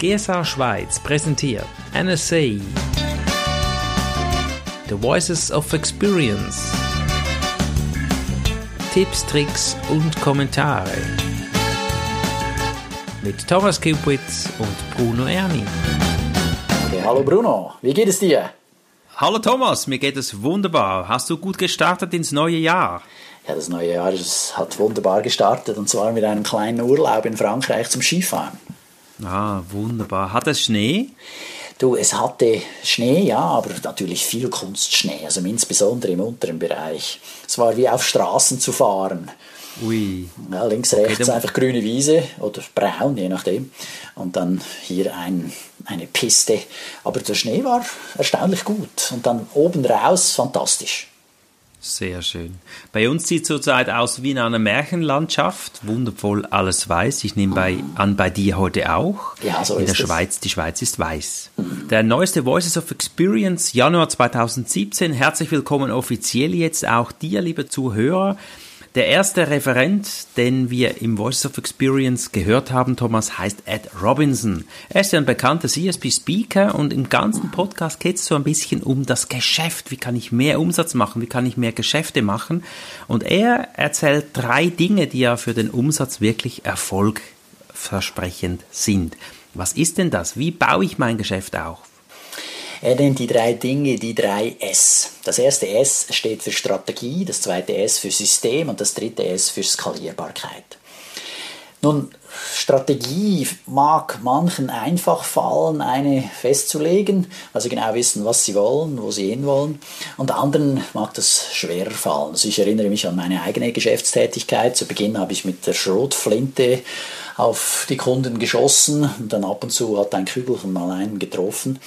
GSA Schweiz präsentiert NSA The Voices of Experience Tipps, Tricks und Kommentare mit Thomas Kupitz und Bruno Erni. Okay, hallo Bruno, wie geht es dir? Hallo Thomas, mir geht es wunderbar. Hast du gut gestartet ins neue Jahr? Ja, das neue Jahr das hat wunderbar gestartet und zwar mit einem kleinen Urlaub in Frankreich zum Skifahren. Ah, wunderbar. Hat es Schnee? Du, es hatte Schnee, ja, aber natürlich viel Kunstschnee, also insbesondere im unteren Bereich. Es war wie auf Straßen zu fahren. Ui. Ja, links, okay, rechts einfach grüne Wiese oder braun, je nachdem. Und dann hier ein, eine Piste. Aber der Schnee war erstaunlich gut. Und dann oben raus fantastisch. Sehr schön. Bei uns sieht es zurzeit aus wie in einer Märchenlandschaft. Wundervoll, alles weiß. Ich nehme bei, an, bei dir heute auch. Ja, so in ist der es. Schweiz, die Schweiz ist weiß. Der neueste Voices of Experience, Januar 2017. Herzlich willkommen offiziell jetzt auch dir, liebe Zuhörer. Der erste Referent, den wir im Voices of Experience gehört haben, Thomas, heißt Ed Robinson. Er ist ja ein bekannter CSP-Speaker und im ganzen Podcast geht es so ein bisschen um das Geschäft. Wie kann ich mehr Umsatz machen? Wie kann ich mehr Geschäfte machen? Und er erzählt drei Dinge, die ja für den Umsatz wirklich erfolgversprechend sind. Was ist denn das? Wie baue ich mein Geschäft auf? Er nennt die drei Dinge die drei S. Das erste S steht für Strategie, das zweite S für System und das dritte S für Skalierbarkeit. Nun, Strategie mag manchen einfach fallen, eine festzulegen, weil sie genau wissen, was sie wollen, wo sie hinwollen. Und anderen mag das schwerer fallen. Also ich erinnere mich an meine eigene Geschäftstätigkeit. Zu Beginn habe ich mit der Schrotflinte auf die Kunden geschossen und dann ab und zu hat ein Kügelchen mal einen getroffen,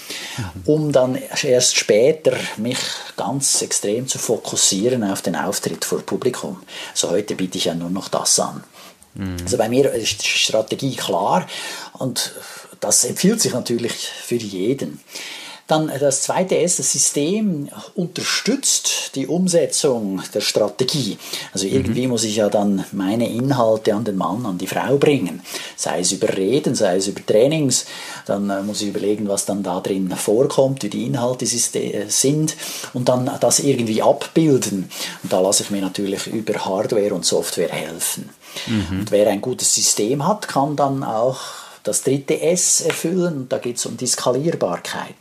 um dann erst später mich ganz extrem zu fokussieren auf den Auftritt vor Publikum. Also heute biete ich ja nur noch das an. Also bei mir ist die Strategie klar und das empfiehlt sich natürlich für jeden. Dann das zweite S, das System unterstützt die Umsetzung der Strategie. Also irgendwie mhm. muss ich ja dann meine Inhalte an den Mann, an die Frau bringen. Sei es über Reden, sei es über Trainings. Dann äh, muss ich überlegen, was dann da drin vorkommt, wie die Inhalte sind und dann das irgendwie abbilden. Und da lasse ich mir natürlich über Hardware und Software helfen. Mhm. Und wer ein gutes System hat, kann dann auch das dritte S erfüllen. Da geht es um die Skalierbarkeit.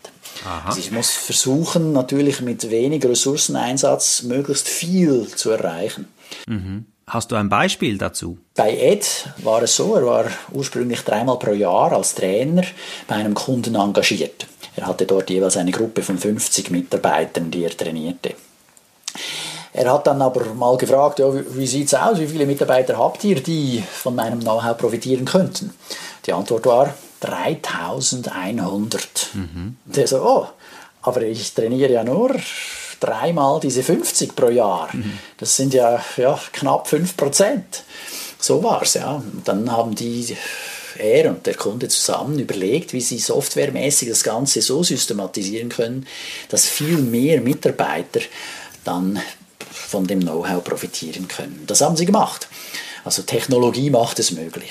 Also ich muss versuchen, natürlich mit wenig Ressourceneinsatz möglichst viel zu erreichen. Mhm. Hast du ein Beispiel dazu? Bei Ed war es so, er war ursprünglich dreimal pro Jahr als Trainer bei einem Kunden engagiert. Er hatte dort jeweils eine Gruppe von 50 Mitarbeitern, die er trainierte. Er hat dann aber mal gefragt, ja, wie sieht es aus, wie viele Mitarbeiter habt ihr, die von meinem Know-how profitieren könnten? Die Antwort war 3100. Mhm. Der so, oh, aber ich trainiere ja nur dreimal diese 50 pro Jahr. Mhm. Das sind ja, ja knapp 5 Prozent. So war es, ja. Und dann haben die er und der Kunde zusammen überlegt, wie sie softwaremäßig das Ganze so systematisieren können, dass viel mehr Mitarbeiter dann von dem Know-how profitieren können. Das haben sie gemacht. Also Technologie macht es möglich.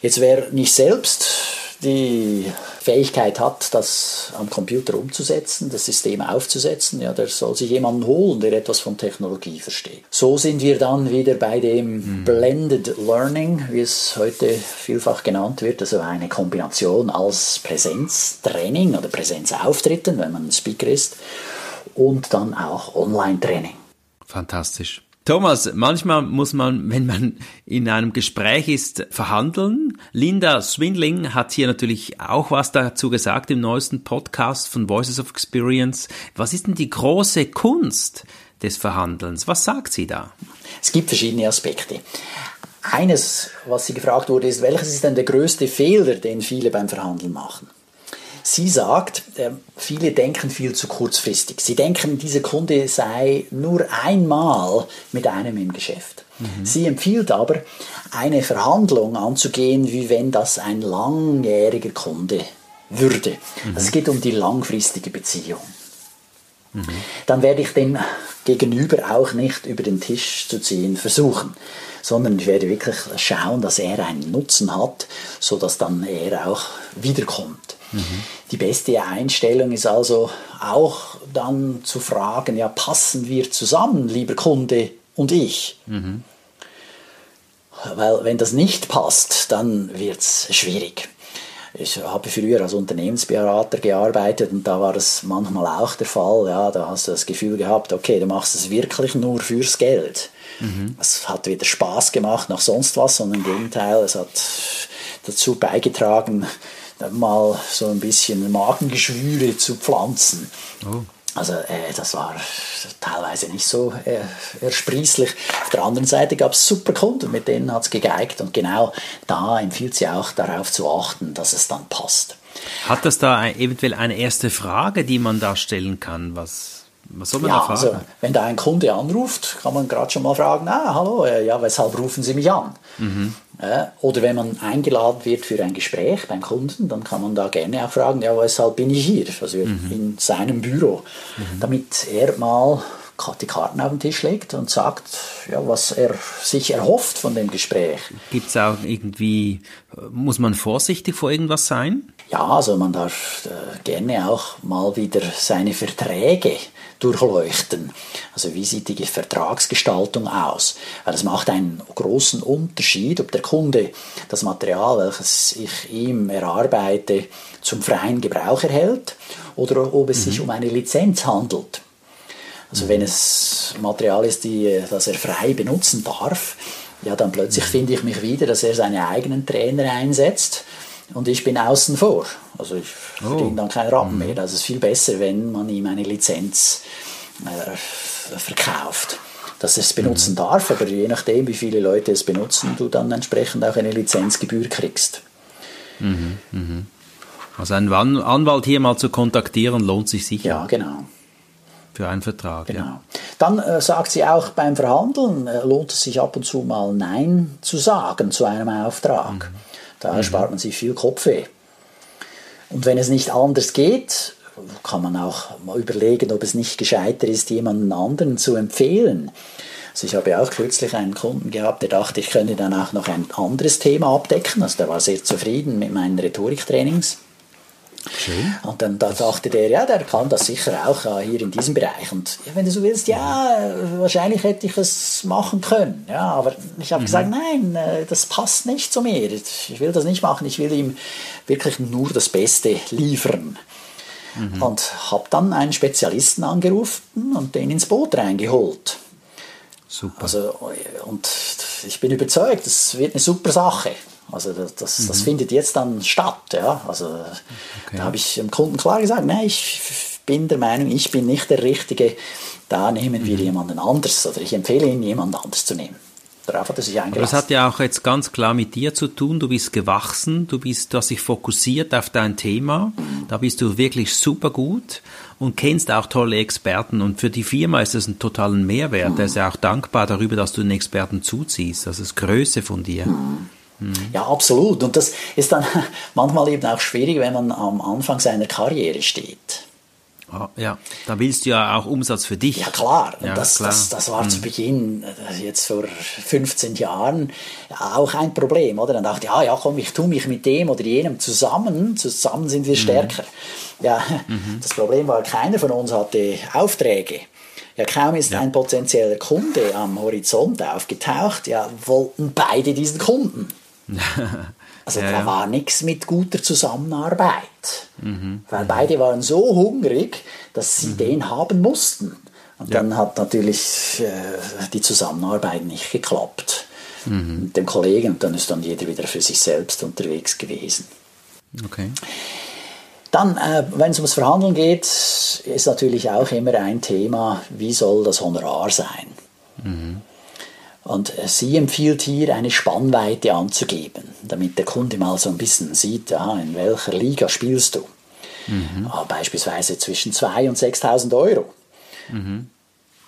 Jetzt wer nicht selbst die Fähigkeit hat, das am Computer umzusetzen, das System aufzusetzen, ja, der soll sich jemanden holen, der etwas von Technologie versteht. So sind wir dann wieder bei dem mhm. Blended Learning, wie es heute vielfach genannt wird, also eine Kombination als Präsenztraining oder Präsenzauftritten, wenn man ein Speaker ist, und dann auch Online-Training. Fantastisch. Thomas, manchmal muss man, wenn man in einem Gespräch ist, verhandeln. Linda Swindling hat hier natürlich auch was dazu gesagt im neuesten Podcast von Voices of Experience. Was ist denn die große Kunst des Verhandelns? Was sagt sie da? Es gibt verschiedene Aspekte. Eines, was sie gefragt wurde, ist, welches ist denn der größte Fehler, den viele beim Verhandeln machen? Sie sagt, äh, viele denken viel zu kurzfristig. Sie denken, dieser Kunde sei nur einmal mit einem im Geschäft. Mhm. Sie empfiehlt aber, eine Verhandlung anzugehen, wie wenn das ein langjähriger Kunde würde. Mhm. Es geht um die langfristige Beziehung. Mhm. Dann werde ich dem Gegenüber auch nicht über den Tisch zu ziehen versuchen sondern ich werde wirklich schauen, dass er einen Nutzen hat, sodass dann er auch wiederkommt. Die beste Einstellung ist also auch dann zu fragen, ja, passen wir zusammen, lieber Kunde und ich? Mhm. Weil wenn das nicht passt, dann wird es schwierig. Ich habe früher als Unternehmensberater gearbeitet und da war das manchmal auch der Fall. Ja, da hast du das Gefühl gehabt, okay, du machst es wirklich nur fürs Geld. Mhm. Es hat weder Spaß gemacht noch sonst was, sondern im Gegenteil, es hat dazu beigetragen, mal so ein bisschen Magengeschwüre zu pflanzen. Oh. Also äh, das war teilweise nicht so äh, ersprießlich. Auf der anderen Seite gab es super Kunden, mit denen hat es gegeigt und genau da empfiehlt sie auch darauf zu achten, dass es dann passt. Hat das da eventuell eine erste Frage, die man da stellen kann? Was was soll man ja, fragen? Also, wenn da ein Kunde anruft, kann man gerade schon mal fragen, ah, hallo, äh, ja, weshalb rufen Sie mich an? Mhm. Äh, oder wenn man eingeladen wird für ein Gespräch beim Kunden, dann kann man da gerne auch fragen, ja, weshalb bin ich hier? Also mhm. in seinem Büro, mhm. damit er mal die Karten auf den Tisch legt und sagt, ja, was er sich erhofft von dem Gespräch. Gibt es auch irgendwie, muss man vorsichtig vor irgendwas sein? Ja, also man darf äh, gerne auch mal wieder seine Verträge durchleuchten. Also wie sieht die Vertragsgestaltung aus? Weil das macht einen großen Unterschied, ob der Kunde das Material, welches ich ihm erarbeite, zum freien Gebrauch erhält oder ob es mhm. sich um eine Lizenz handelt. Also wenn es Material ist, die, das er frei benutzen darf, ja, dann plötzlich finde ich mich wieder, dass er seine eigenen Trainer einsetzt und ich bin außen vor. Also ich oh. verdiene dann keinen Rappen mehr. Das ist viel besser, wenn man ihm eine Lizenz äh, verkauft. Dass er es benutzen mhm. darf, aber je nachdem, wie viele Leute es benutzen, du dann entsprechend auch eine Lizenzgebühr kriegst. Mhm. Mhm. Also einen Anwalt hier mal zu kontaktieren, lohnt sich sicher. Ja, genau. Für einen Vertrag. Genau. Ja. Dann äh, sagt sie auch beim Verhandeln, äh, lohnt es sich ab und zu mal Nein zu sagen zu einem Auftrag. Mhm. Da mhm. spart man sich viel Kopfweh. Und wenn es nicht anders geht, kann man auch mal überlegen, ob es nicht gescheiter ist, jemanden anderen zu empfehlen. Also ich habe auch kürzlich einen Kunden gehabt, der dachte, ich könnte dann auch noch ein anderes Thema abdecken. Also der war sehr zufrieden mit meinen Rhetoriktrainings. Schön. Und dann da dachte der, ja, der kann das sicher auch äh, hier in diesem Bereich. Und wenn du so willst, ja, wahrscheinlich hätte ich es machen können. Ja, aber ich habe mhm. gesagt, nein, äh, das passt nicht zu mir. Ich will das nicht machen. Ich will ihm wirklich nur das Beste liefern. Mhm. Und habe dann einen Spezialisten angerufen und den ins Boot reingeholt. Super. Also, und ich bin überzeugt, das wird eine super Sache. Also das, das, mhm. das findet jetzt dann statt. Ja? Also okay. da habe ich dem Kunden klar gesagt, nein, ich bin der Meinung, ich bin nicht der Richtige, da nehmen wir mhm. jemanden anders oder ich empfehle Ihnen, jemanden anders zu nehmen. Darauf hat er sich eingelassen. Aber das hat ja auch jetzt ganz klar mit dir zu tun. Du bist gewachsen, du bist, du hast dich fokussiert auf dein Thema. Mhm. Da bist du wirklich super gut und kennst auch tolle Experten. Und für die Firma ist das ein totalen Mehrwert. Mhm. Er ist ja auch dankbar darüber, dass du den Experten zuziehst. Das ist Größe von dir. Mhm. Ja, absolut. Und das ist dann manchmal eben auch schwierig, wenn man am Anfang seiner Karriere steht. Ah, ja, da willst du ja auch Umsatz für dich. Ja, klar. Ja, das, klar. Das, das, war mhm. zu Beginn, äh, jetzt vor 15 Jahren, auch ein Problem. Oder? Dann dachte ich, ah, ja, komm, ich tue mich mit dem oder jenem zusammen. Zusammen sind wir mhm. stärker. Mhm. Ja, mhm. Das Problem war, keiner von uns hatte Aufträge. Ja, kaum ist ja. ein potenzieller Kunde am Horizont aufgetaucht, ja, wollten beide diesen Kunden. Also ja, da war nichts mit guter Zusammenarbeit. Mhm. Weil beide waren so hungrig, dass sie mhm. den haben mussten. Und ja. dann hat natürlich äh, die Zusammenarbeit nicht geklappt mhm. mit dem Kollegen und dann ist dann jeder wieder für sich selbst unterwegs gewesen. Okay. Dann, äh, wenn es ums Verhandeln geht, ist natürlich auch immer ein Thema, wie soll das Honorar sein? Mhm. Und sie empfiehlt hier eine Spannweite anzugeben, damit der Kunde mal so ein bisschen sieht, aha, in welcher Liga spielst du. Mhm. Ah, beispielsweise zwischen 2.000 und 6.000 Euro. Mhm.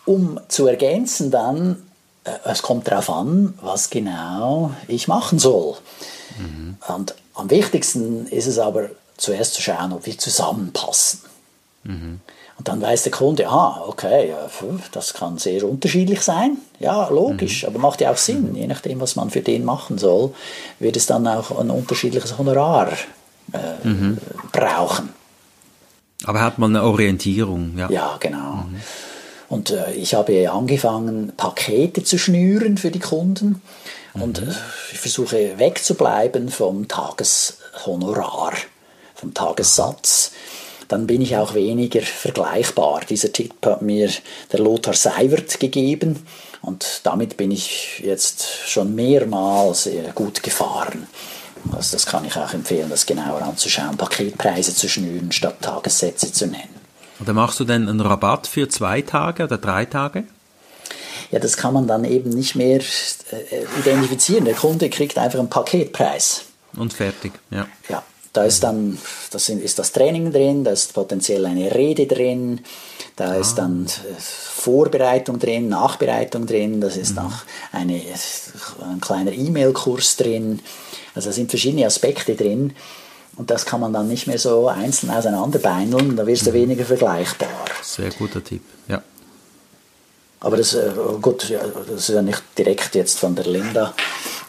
Um zu ergänzen dann, äh, es kommt darauf an, was genau ich machen soll. Mhm. Und am wichtigsten ist es aber zuerst zu schauen, ob wir zusammenpassen. Mhm. Und dann weiß der Kunde, ah, okay, das kann sehr unterschiedlich sein. Ja, logisch, mhm. aber macht ja auch Sinn. Je nachdem, was man für den machen soll, wird es dann auch ein unterschiedliches Honorar äh, mhm. brauchen. Aber hat man eine Orientierung, ja. Ja, genau. Mhm. Und äh, ich habe angefangen, Pakete zu schnüren für die Kunden. Und mhm. äh, ich versuche wegzubleiben vom Tageshonorar, vom Tagessatz. Dann bin ich auch weniger vergleichbar. Dieser Tipp hat mir der Lothar Seiwert gegeben. Und damit bin ich jetzt schon mehrmals äh, gut gefahren. Also das kann ich auch empfehlen, das genauer anzuschauen, Paketpreise zu schnüren, statt Tagessätze zu nennen. Oder machst du denn einen Rabatt für zwei Tage oder drei Tage? Ja, das kann man dann eben nicht mehr äh, identifizieren. Der Kunde kriegt einfach einen Paketpreis. Und fertig, ja. Ja, da ist dann das ist das Training drin, da ist potenziell eine Rede drin, da ah. ist dann äh, Vorbereitung drin, Nachbereitung drin, das ist mhm. auch eine, ein kleiner E-Mail-Kurs drin. Also da sind verschiedene Aspekte drin. Und das kann man dann nicht mehr so einzeln auseinanderbeineln, da wirst du mhm. weniger vergleichbar. Sehr guter Tipp, ja. Aber das, äh, gut, das ist ja nicht direkt jetzt von der Linda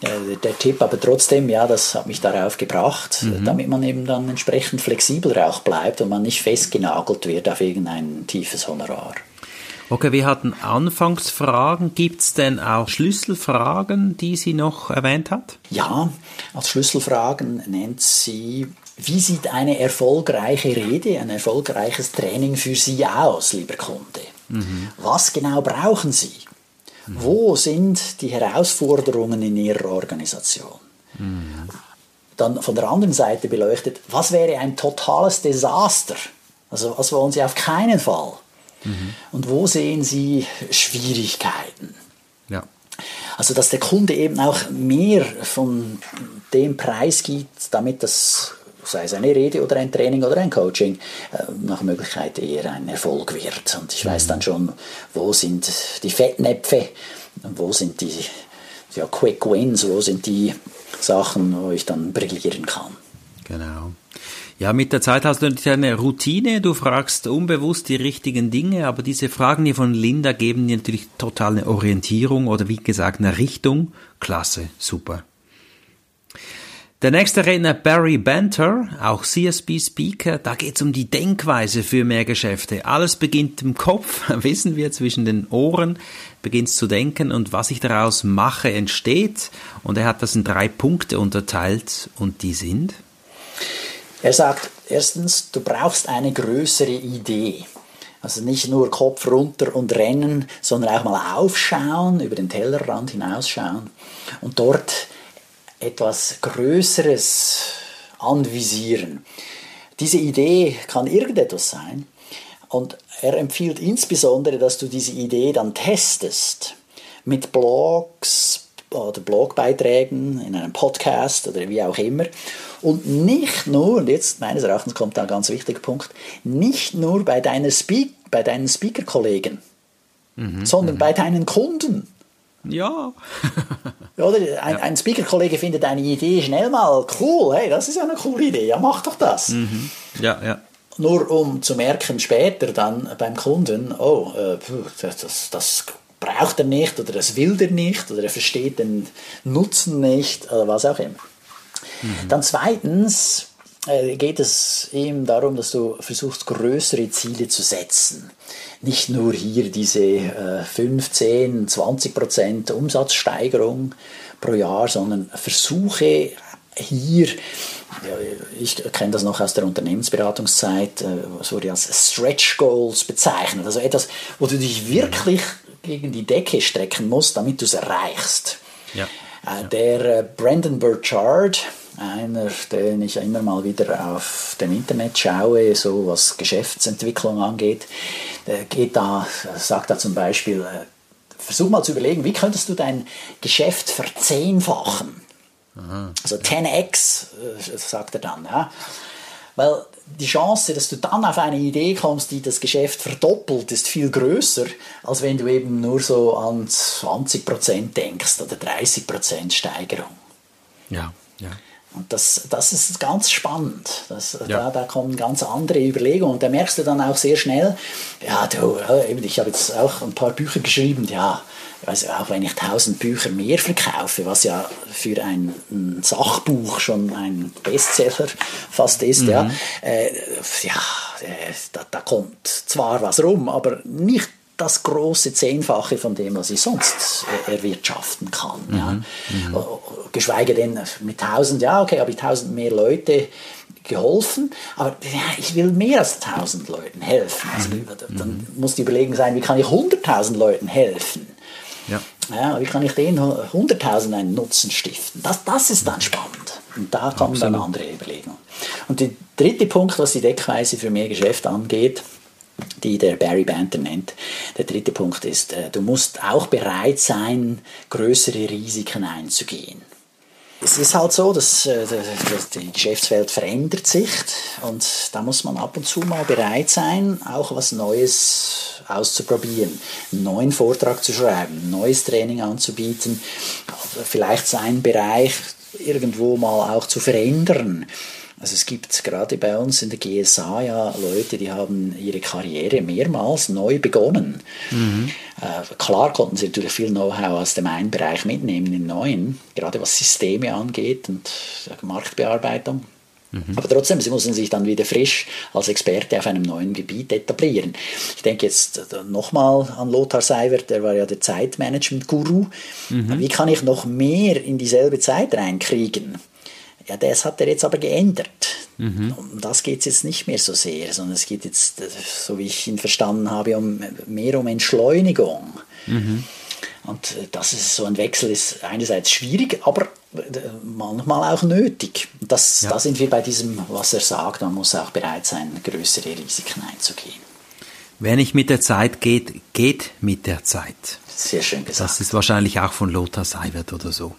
der Tipp, aber trotzdem, ja, das hat mich darauf gebracht, mhm. damit man eben dann entsprechend flexibler auch bleibt und man nicht festgenagelt wird auf irgendein tiefes Honorar. Okay, wir hatten Anfangsfragen. Gibt es denn auch Schlüsselfragen, die sie noch erwähnt hat? Ja, als Schlüsselfragen nennt sie, wie sieht eine erfolgreiche Rede, ein erfolgreiches Training für Sie aus, lieber Kunde? Mhm. Was genau brauchen Sie? Wo sind die Herausforderungen in Ihrer Organisation? Mhm. Dann von der anderen Seite beleuchtet, was wäre ein totales Desaster? Also was wollen Sie auf keinen Fall? Mhm. Und wo sehen Sie Schwierigkeiten? Ja. Also, dass der Kunde eben auch mehr von dem Preis gibt, damit das, sei es eine Rede oder ein Training oder ein Coaching, äh, nach Möglichkeit eher ein Erfolg wird. Und ich weiß mhm. dann schon, wo sind die Fettnäpfe, wo sind die ja, Quick Wins, wo sind die Sachen, wo ich dann brillieren kann. Genau. Ja, mit der Zeit hast du natürlich eine Routine, du fragst unbewusst die richtigen Dinge, aber diese Fragen hier von Linda geben dir natürlich total eine Orientierung oder wie gesagt eine Richtung. Klasse, super. Der nächste Redner Barry Banter, auch CSB-Speaker, da geht es um die Denkweise für mehr Geschäfte. Alles beginnt im Kopf, wissen wir, zwischen den Ohren beginnst zu denken und was ich daraus mache, entsteht. Und er hat das in drei Punkte unterteilt und die sind? Er sagt erstens, du brauchst eine größere Idee. Also nicht nur Kopf runter und rennen, sondern auch mal aufschauen, über den Tellerrand hinausschauen und dort etwas Größeres anvisieren. Diese Idee kann irgendetwas sein und er empfiehlt insbesondere, dass du diese Idee dann testest mit Blogs oder Blogbeiträgen in einem Podcast oder wie auch immer und nicht nur, und jetzt meines Erachtens kommt ein ganz wichtiger Punkt, nicht nur bei, deiner Speak, bei deinen Speaker-Kollegen, mhm, sondern mhm. bei deinen Kunden. Ja. Oder ein, ja. ein Speaker-Kollege findet eine Idee schnell mal cool, hey, das ist ja eine coole Idee, ja, mach doch das. Mhm. Ja, ja. Nur um zu merken später dann beim Kunden, oh, äh, das, das braucht er nicht oder das will er nicht oder er versteht den Nutzen nicht oder was auch immer. Mhm. Dann zweitens äh, geht es eben darum, dass du versuchst, größere Ziele zu setzen. Nicht nur hier diese äh, 15, 20 Prozent Umsatzsteigerung pro Jahr, sondern versuche hier, ich kenne das noch aus der Unternehmensberatungszeit, es äh, wurde als Stretch Goals bezeichnet, also etwas, wo du dich wirklich gegen die Decke strecken musst, damit du es erreichst. Ja. Äh, der Brandon Burchard, einer, den ich immer mal wieder auf dem Internet schaue, so was Geschäftsentwicklung angeht. Der geht da, sagt da zum Beispiel, äh, versuch mal zu überlegen, wie könntest du dein Geschäft verzehnfachen? Aha. Also 10x, äh, sagt er dann. Ja? Weil die Chance, dass du dann auf eine Idee kommst, die das Geschäft verdoppelt, ist viel größer, als wenn du eben nur so an 20% denkst oder 30% Steigerung. Ja, ja. Und das, das ist ganz spannend. Das, ja. da, da kommen ganz andere Überlegungen. Und da merkst du dann auch sehr schnell, ja, du, ich habe jetzt auch ein paar Bücher geschrieben, ja, also auch wenn ich tausend Bücher mehr verkaufe, was ja für ein, ein Sachbuch schon ein Bestseller fast ist, mhm. ja, äh, ja äh, da, da kommt zwar was rum, aber nicht das große Zehnfache von dem, was ich sonst äh, erwirtschaften kann. Mhm. Ja. Mhm. Äh, geschweige denn mit tausend, ja, okay, habe ich tausend mehr Leute geholfen, aber ja, ich will mehr als tausend Leuten helfen. Also, mhm. Dann mhm. muss die Überlegung sein, wie kann ich hunderttausend Leuten helfen? Ja. Ja, wie kann ich den 100.000 einen Nutzen stiften? Das, das ist dann spannend. Und da kommen Absolut. dann andere Überlegungen. Und der dritte Punkt, was die Deckweise für mehr Geschäft angeht, die der Barry Banter nennt. Der dritte Punkt ist, äh, du musst auch bereit sein, größere Risiken einzugehen. Es ist halt so, dass, äh, dass die Geschäftswelt verändert sich und da muss man ab und zu mal bereit sein, auch was Neues auszuprobieren, einen neuen Vortrag zu schreiben, ein neues Training anzubieten, vielleicht seinen Bereich irgendwo mal auch zu verändern. Also es gibt gerade bei uns in der GSA ja Leute, die haben ihre Karriere mehrmals neu begonnen. Mhm. Äh, klar konnten sie natürlich viel Know-how aus dem einen Bereich mitnehmen in den neuen, gerade was Systeme angeht und Marktbearbeitung. Mhm. Aber trotzdem, sie müssen sich dann wieder frisch als Experte auf einem neuen Gebiet etablieren. Ich denke jetzt äh, nochmal an Lothar Seiwert, der war ja der Zeitmanagement-Guru. Mhm. Wie kann ich noch mehr in dieselbe Zeit reinkriegen? Ja, das hat er jetzt aber geändert. Mhm. Um das geht es jetzt nicht mehr so sehr, sondern es geht jetzt, so wie ich ihn verstanden habe, um, mehr um Entschleunigung. Mhm. Und äh, das ist so ein Wechsel ist einerseits schwierig, aber äh, manchmal auch nötig. Das, ja. Da sind wir bei diesem, was er sagt, man muss auch bereit sein, größere Risiken einzugehen. Wer nicht mit der Zeit geht, geht mit der Zeit. Sehr schön gesagt. Das ist wahrscheinlich auch von Lothar Seiwert oder so.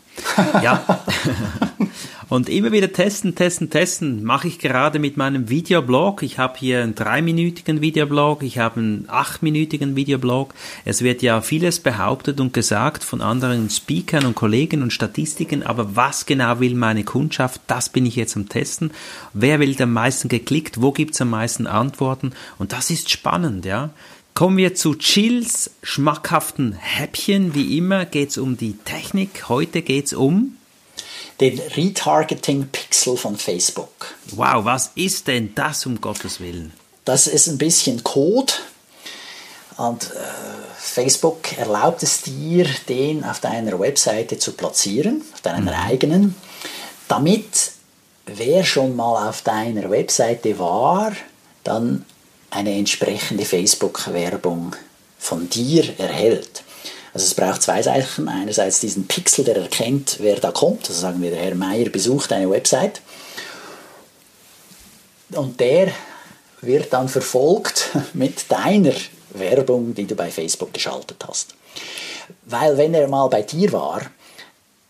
ja. Und immer wieder testen, testen, testen. Mache ich gerade mit meinem Videoblog. Ich habe hier einen dreiminütigen Videoblog, ich habe einen achtminütigen Videoblog. Es wird ja vieles behauptet und gesagt von anderen Speakern und Kollegen und Statistiken, aber was genau will meine Kundschaft, das bin ich jetzt am Testen. Wer will am meisten geklickt? Wo gibt's am meisten Antworten? Und das ist spannend, ja. Kommen wir zu Chills schmackhaften Häppchen. Wie immer geht's um die Technik. Heute geht's um den Retargeting-Pixel von Facebook. Wow, was ist denn das um Gottes Willen? Das ist ein bisschen Code und äh, Facebook erlaubt es dir, den auf deiner Webseite zu platzieren, auf deiner mhm. eigenen, damit wer schon mal auf deiner Webseite war, dann eine entsprechende Facebook-Werbung von dir erhält. Also es braucht zwei Sachen. Einerseits diesen Pixel, der erkennt, wer da kommt. Also sagen wir, der Herr Meier besucht eine Website. Und der wird dann verfolgt mit deiner Werbung, die du bei Facebook geschaltet hast. Weil wenn er mal bei dir war,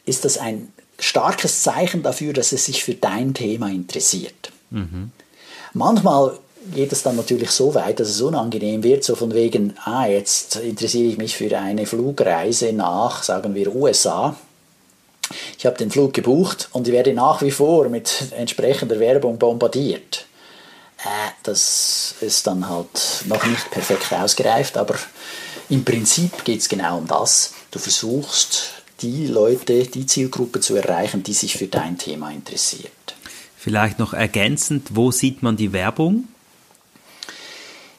ist das ein starkes Zeichen dafür, dass er sich für dein Thema interessiert. Mhm. Manchmal geht es dann natürlich so weit, dass es unangenehm wird, so von wegen, ah, jetzt interessiere ich mich für eine Flugreise nach, sagen wir, USA. Ich habe den Flug gebucht und ich werde nach wie vor mit entsprechender Werbung bombardiert. Äh, das ist dann halt noch nicht perfekt ausgereift, aber im Prinzip geht es genau um das. Du versuchst, die Leute, die Zielgruppe zu erreichen, die sich für dein Thema interessiert. Vielleicht noch ergänzend, wo sieht man die Werbung?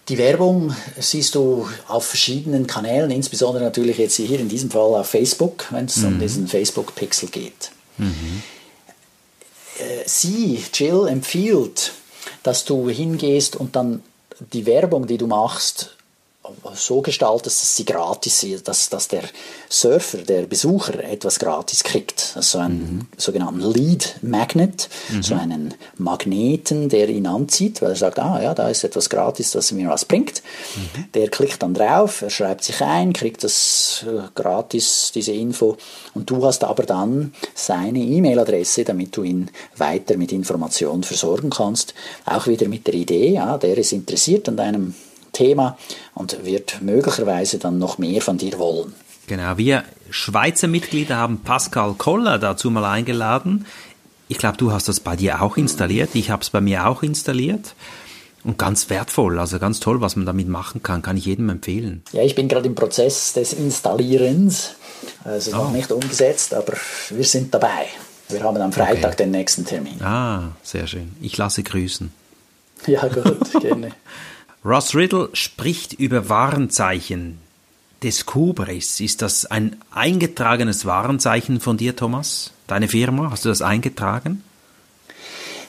Die Werbung siehst du auf verschiedenen Kanälen, insbesondere natürlich jetzt hier in diesem Fall auf Facebook, wenn es mhm. um diesen Facebook-Pixel geht. Mhm. Äh, sie, Jill, empfiehlt, dass du hingehst und dann die Werbung, die du machst, so gestaltet, dass sie gratis ist, dass, dass der Surfer, der Besucher etwas gratis kriegt. Also einen mhm. sogenannten Lead Magnet, mhm. so einen Magneten, der ihn anzieht, weil er sagt, ah ja, da ist etwas gratis, das mir was bringt. Mhm. Der klickt dann drauf, er schreibt sich ein, kriegt das äh, gratis, diese Info und du hast aber dann seine E-Mail-Adresse, damit du ihn weiter mit Informationen versorgen kannst. Auch wieder mit der Idee, ja, der ist interessiert an deinem Thema und wird möglicherweise dann noch mehr von dir wollen. Genau, wir Schweizer Mitglieder haben Pascal Koller dazu mal eingeladen. Ich glaube, du hast das bei dir auch installiert. Ich habe es bei mir auch installiert. Und ganz wertvoll, also ganz toll, was man damit machen kann, kann ich jedem empfehlen. Ja, ich bin gerade im Prozess des Installierens. Also noch oh. nicht umgesetzt, aber wir sind dabei. Wir haben am Freitag okay. den nächsten Termin. Ah, sehr schön. Ich lasse grüßen. Ja, gut, gerne. Ross Riddle spricht über Warenzeichen des Kubris. Ist das ein eingetragenes Warenzeichen von dir, Thomas? Deine Firma? Hast du das eingetragen?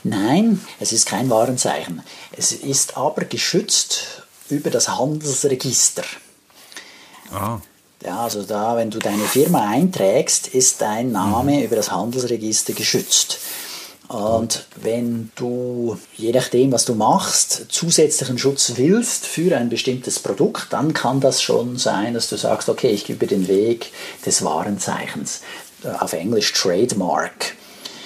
Nein, es ist kein Warenzeichen. Es ist aber geschützt über das Handelsregister. Ah. Ja, also da, wenn du deine Firma einträgst, ist dein Name mhm. über das Handelsregister geschützt. Und wenn du, je nachdem, was du machst, zusätzlichen Schutz willst für ein bestimmtes Produkt, dann kann das schon sein, dass du sagst, okay, ich gehe über den Weg des Warenzeichens. Auf Englisch Trademark.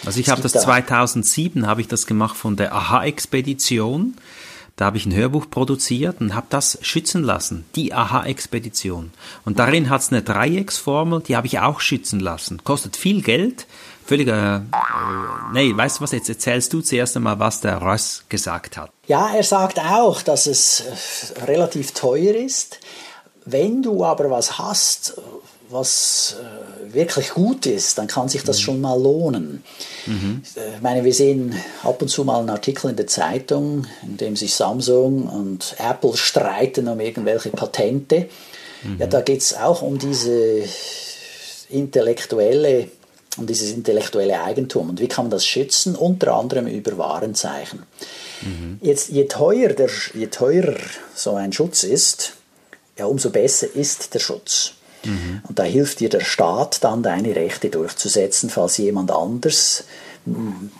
Also ich habe das 2007 habe ich das gemacht von der Aha-Expedition. Da habe ich ein Hörbuch produziert und habe das schützen lassen, die Aha-Expedition. Und darin hat es eine Dreiecksformel, die habe ich auch schützen lassen. Kostet viel Geld, völliger. Äh, nee, weißt du was? Jetzt erzählst du zuerst einmal, was der Ross gesagt hat. Ja, er sagt auch, dass es äh, relativ teuer ist. Wenn du aber was hast, was äh, wirklich gut ist, dann kann sich das mhm. schon mal lohnen. Mhm. Ich meine, wir sehen ab und zu mal einen Artikel in der Zeitung, in dem sich Samsung und Apple streiten um irgendwelche Patente. Mhm. Ja, da geht es auch um diese intellektuelle um dieses intellektuelle Eigentum. Und wie kann man das schützen? Unter anderem über Warenzeichen. Mhm. Jetzt, je, teuer der, je teurer so ein Schutz ist, ja, umso besser ist der Schutz. Mhm. Und da hilft dir der Staat dann, deine Rechte durchzusetzen, falls jemand anders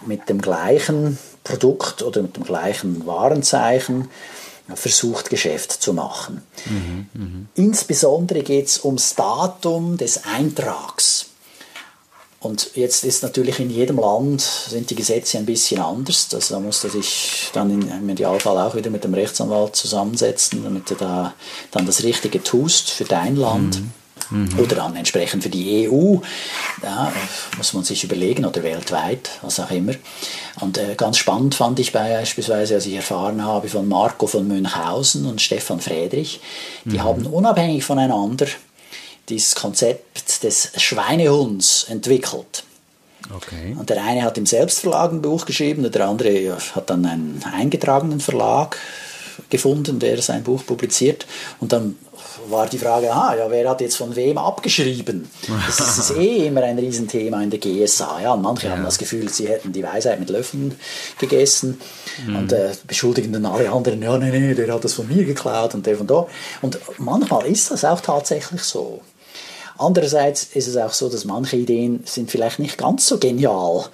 mit dem gleichen Produkt oder mit dem gleichen Warenzeichen versucht, Geschäft zu machen. Mhm, mh. Insbesondere geht es ums Datum des Eintrags. Und jetzt ist natürlich in jedem Land sind die Gesetze ein bisschen anders. Also da musst du dich dann im Idealfall auch wieder mit dem Rechtsanwalt zusammensetzen, damit du da dann das Richtige tust für dein Land. Mhm. Mhm. Oder dann entsprechend für die EU, ja, muss man sich überlegen, oder weltweit, was auch immer. Und äh, ganz spannend fand ich beispielsweise, als ich erfahren habe von Marco von Münchhausen und Stefan Friedrich, die mhm. haben unabhängig voneinander dieses Konzept des Schweinehunds entwickelt. Okay. Und der eine hat im Selbstverlag ein Buch geschrieben, und der andere hat dann einen eingetragenen Verlag gefunden, der sein Buch publiziert. Und dann war die Frage, ah, ja, wer hat jetzt von wem abgeschrieben? Das ist, das ist eh immer ein Riesenthema in der GSA. Ja, und manche ja. haben das Gefühl, sie hätten die Weisheit mit Löffeln gegessen mhm. und äh, beschuldigen dann alle anderen, ja, nee, nee, der hat das von mir geklaut und der von da. Und manchmal ist das auch tatsächlich so. Andererseits ist es auch so, dass manche Ideen sind vielleicht nicht ganz so genial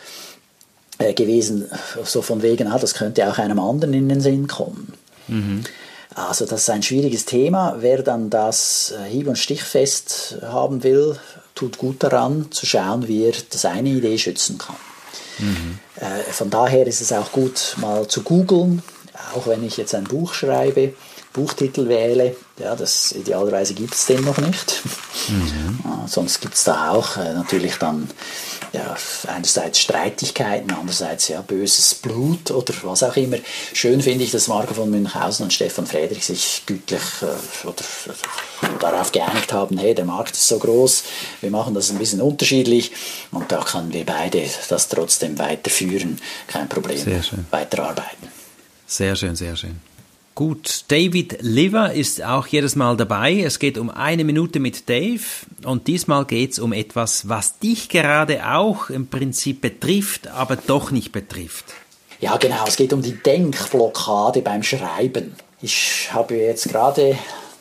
äh, gewesen, so von wegen, ah, das könnte auch einem anderen in den Sinn kommen. Mhm. Also das ist ein schwieriges Thema. Wer dann das äh, hieb- und stichfest haben will, tut gut daran zu schauen, wie er seine Idee schützen kann. Mhm. Äh, von daher ist es auch gut, mal zu googeln, auch wenn ich jetzt ein Buch schreibe, Buchtitel wähle. Ja, das idealerweise gibt es den noch nicht. Mhm. Ja, sonst gibt es da auch äh, natürlich dann ja, einerseits Streitigkeiten, andererseits ja böses Blut oder was auch immer. Schön finde ich, dass Marco von Münchhausen und Stefan Friedrich sich gütlich äh, oder, oder, darauf geeinigt haben, hey, der Markt ist so groß, wir machen das ein bisschen unterschiedlich und da können wir beide das trotzdem weiterführen, kein Problem, weiterarbeiten. Sehr schön, sehr schön. Gut, David Liver ist auch jedes Mal dabei. Es geht um eine Minute mit Dave und diesmal geht es um etwas, was dich gerade auch im Prinzip betrifft, aber doch nicht betrifft. Ja, genau, es geht um die Denkblockade beim Schreiben. Ich habe jetzt gerade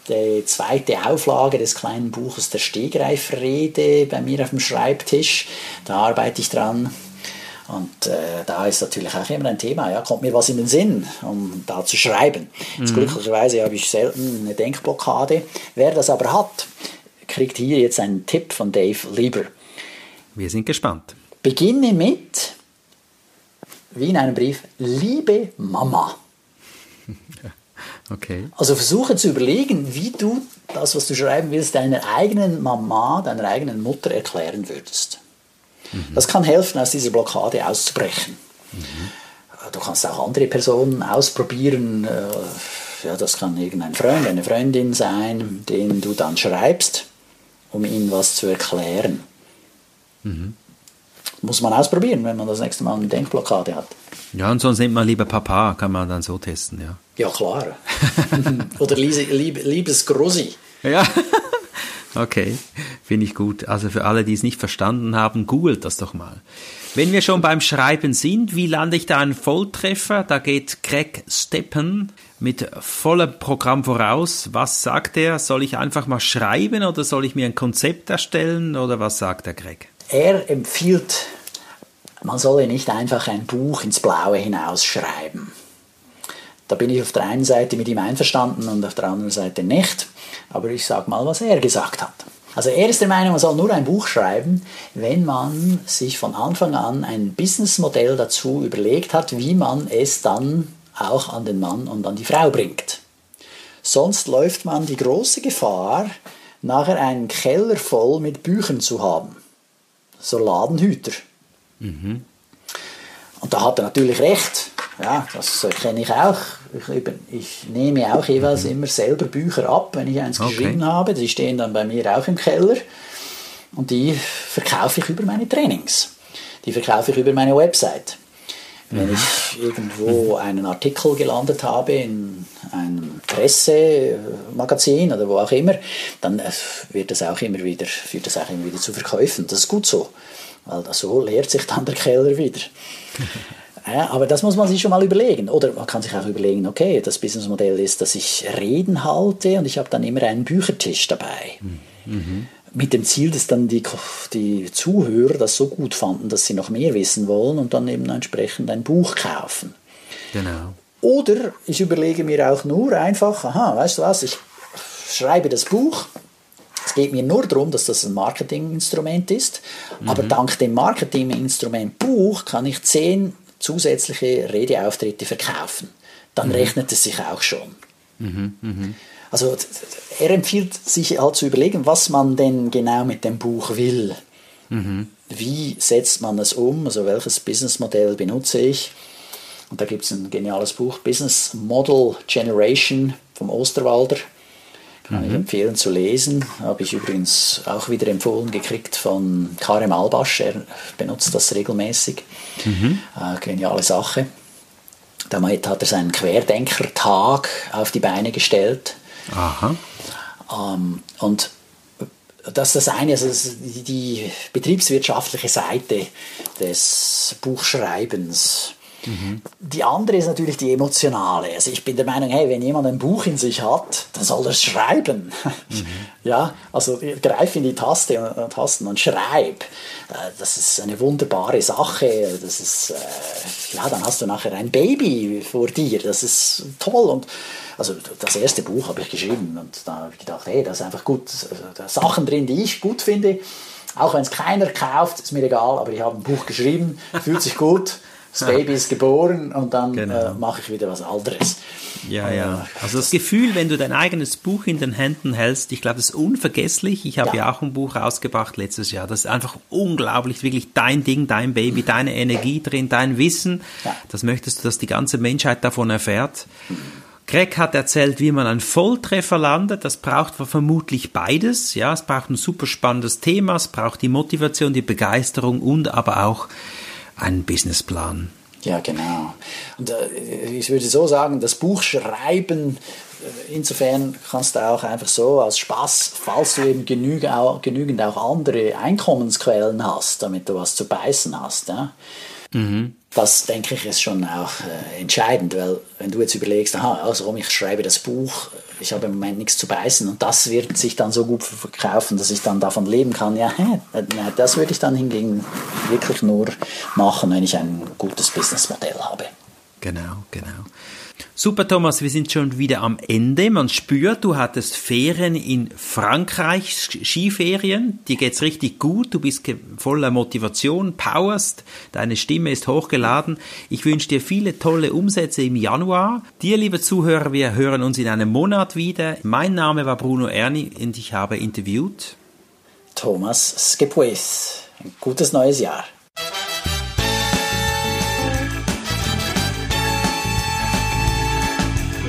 die zweite Auflage des kleinen Buches Der Stegreifrede bei mir auf dem Schreibtisch. Da arbeite ich dran und äh, da ist natürlich auch immer ein Thema, ja, kommt mir was in den Sinn, um da zu schreiben. Mhm. glücklicherweise habe ich selten eine Denkblockade. Wer das aber hat, kriegt hier jetzt einen Tipp von Dave Lieber. Wir sind gespannt. Beginne mit, wie in einem Brief, liebe Mama. Okay. Also versuche zu überlegen, wie du das, was du schreiben willst, deiner eigenen Mama, deiner eigenen Mutter erklären würdest. Mhm. Das kann helfen, aus dieser Blockade auszubrechen. Mhm. Du kannst auch andere Personen ausprobieren. Äh, ja, das kann irgendein Freund, eine Freundin sein, den du dann schreibst, um ihnen was zu erklären. Mhm. Muss man ausprobieren, wenn man das nächste Mal eine Denkblockade hat. Ja, und sonst nimmt man lieber Papa, kann man dann so testen, ja. Ja, klar. Oder lieb, liebes Grossi. Ja. Okay, finde ich gut. Also für alle, die es nicht verstanden haben, googelt das doch mal. Wenn wir schon beim Schreiben sind, wie lande ich da einen Volltreffer? Da geht Greg Steppen mit vollem Programm voraus. Was sagt er? Soll ich einfach mal schreiben oder soll ich mir ein Konzept erstellen oder was sagt der Greg? Er empfiehlt, man solle nicht einfach ein Buch ins Blaue hinausschreiben. Da bin ich auf der einen Seite mit ihm einverstanden und auf der anderen Seite nicht. Aber ich sage mal, was er gesagt hat. Also er ist der Meinung, man soll nur ein Buch schreiben, wenn man sich von Anfang an ein Businessmodell dazu überlegt hat, wie man es dann auch an den Mann und an die Frau bringt. Sonst läuft man die große Gefahr, nachher einen Keller voll mit Büchern zu haben. So Ladenhüter. Mhm. Und da hat er natürlich recht. Ja, das kenne ich auch. Ich, ich, nehme auch jeweils mhm. immer selber Bücher ab, wenn ich eins okay. geschrieben habe. Die stehen dann bei mir auch im Keller. Und die verkaufe ich über meine Trainings. Die verkaufe ich über meine Website. Wenn mhm. ich irgendwo einen Artikel gelandet habe in einem Pressemagazin oder wo auch immer, dann äh, wird das auch immer wieder, führt das auch immer wieder zu Verkäufen. Das ist gut so, weil so leert sich dann der Keller wieder. Ja, aber das muss man sich schon mal überlegen. Oder man kann sich auch überlegen, okay, das Businessmodell ist, dass ich Reden halte und ich habe dann immer einen Büchertisch dabei. Mhm. Mit dem Ziel, dass dann die, die Zuhörer das so gut fanden, dass sie noch mehr wissen wollen und dann eben entsprechend ein Buch kaufen. Genau. Oder ich überlege mir auch nur einfach, aha, weißt du was, ich schreibe das Buch, es geht mir nur darum, dass das ein Marketinginstrument ist. Mhm. Aber dank dem Marketinginstrument Buch kann ich zehn zusätzliche Redeauftritte verkaufen. Dann mhm. rechnet es sich auch schon. Mhm, mh. Also er empfiehlt sich halt zu überlegen, was man denn genau mit dem Buch will. Mhm. Wie setzt man es um? Also welches Businessmodell benutze ich? Und da gibt es ein geniales Buch, Business Model Generation vom Osterwalder. Kann ich empfehlen zu lesen. Habe ich übrigens auch wieder empfohlen gekriegt von Karem Albasch. Er benutzt das regelmäßig. Mhm. Äh, geniale Sache. Damit hat er seinen Querdenker-Tag auf die Beine gestellt. Aha. Ähm, und das ist das eine, also die, die betriebswirtschaftliche Seite des Buchschreibens. Die andere ist natürlich die emotionale. Also ich bin der Meinung, hey, wenn jemand ein Buch in sich hat, dann soll er schreiben. Mhm. Ja, also greif in die Taste und, Tasten und schreib. Äh, das ist eine wunderbare Sache. Das ist, äh, ja, dann hast du nachher ein Baby vor dir. Das ist toll und also das erste Buch habe ich geschrieben und da habe ich gedacht, hey, da ist einfach gut, da Sachen drin, die ich gut finde. Auch wenn es keiner kauft, ist mir egal, aber ich habe ein Buch geschrieben, fühlt sich gut das Baby ist geboren und dann genau. äh, mache ich wieder was anderes. Ja, ja. Äh, also das Gefühl, wenn du dein eigenes Buch in den Händen hältst, ich glaube, das ist unvergesslich. Ich habe ja. ja auch ein Buch rausgebracht letztes Jahr. Das ist einfach unglaublich, wirklich dein Ding, dein Baby, deine Energie drin, dein Wissen. Ja. Das möchtest du, dass die ganze Menschheit davon erfährt. Greg hat erzählt, wie man einen Volltreffer landet. Das braucht vermutlich beides. Ja, es braucht ein super spannendes Thema, es braucht die Motivation, die Begeisterung und aber auch einen Businessplan. Ja, genau. Und äh, ich würde so sagen, das Buch schreiben, äh, insofern kannst du auch einfach so als Spaß, falls du eben genügend auch, genügend auch andere Einkommensquellen hast, damit du was zu beißen hast. Ja? Mhm. Das denke ich ist schon auch äh, entscheidend, weil wenn du jetzt überlegst, aha, also ich schreibe das Buch, ich habe im Moment nichts zu beißen und das wird sich dann so gut verkaufen, dass ich dann davon leben kann, ja, hä, das würde ich dann hingegen wirklich nur machen, wenn ich ein gutes Businessmodell habe. Genau, genau. Super, Thomas, wir sind schon wieder am Ende. Man spürt, du hattest Ferien in Frankreich, Skiferien. Dir geht's richtig gut. Du bist voller Motivation, powerst. Deine Stimme ist hochgeladen. Ich wünsche dir viele tolle Umsätze im Januar. Dir, liebe Zuhörer, wir hören uns in einem Monat wieder. Mein Name war Bruno Erni und ich habe interviewt Thomas Skipwith. ein gutes neues Jahr.